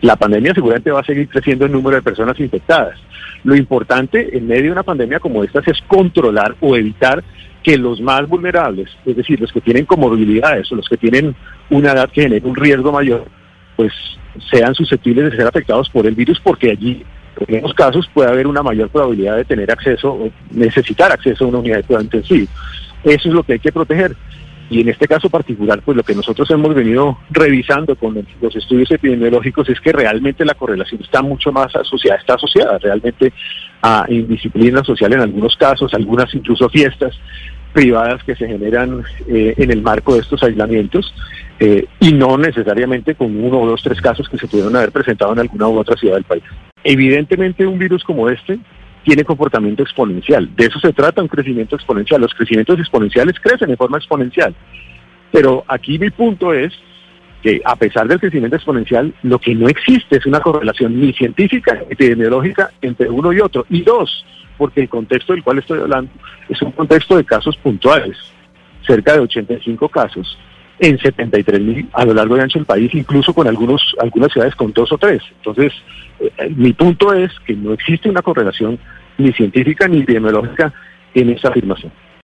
La pandemia seguramente va a seguir creciendo el número de personas infectadas. Lo importante en medio de una pandemia como esta es controlar o evitar que los más vulnerables, es decir, los que tienen comorbilidades o los que tienen una edad que genera un riesgo mayor, pues sean susceptibles de ser afectados por el virus porque allí en esos casos puede haber una mayor probabilidad de tener acceso o necesitar acceso a una unidad de cuidado intensivo. Eso es lo que hay que proteger. Y en este caso particular, pues lo que nosotros hemos venido revisando con los estudios epidemiológicos es que realmente la correlación está mucho más asociada, está asociada realmente a indisciplina social en algunos casos, algunas incluso fiestas privadas que se generan eh, en el marco de estos aislamientos eh, y no necesariamente con uno dos, tres casos que se pudieron haber presentado en alguna u otra ciudad del país. Evidentemente un virus como este tiene comportamiento exponencial. De eso se trata, un crecimiento exponencial. Los crecimientos exponenciales crecen de forma exponencial. Pero aquí mi punto es que a pesar del crecimiento exponencial, lo que no existe es una correlación ni científica ni epidemiológica entre uno y otro. Y dos, porque el contexto del cual estoy hablando es un contexto de casos puntuales, cerca de 85 casos en 73 mil a lo largo y ancho del país, incluso con algunos algunas ciudades con dos o tres. Entonces, eh, mi punto es que no existe una correlación ni científica ni epidemiológica en esa afirmación.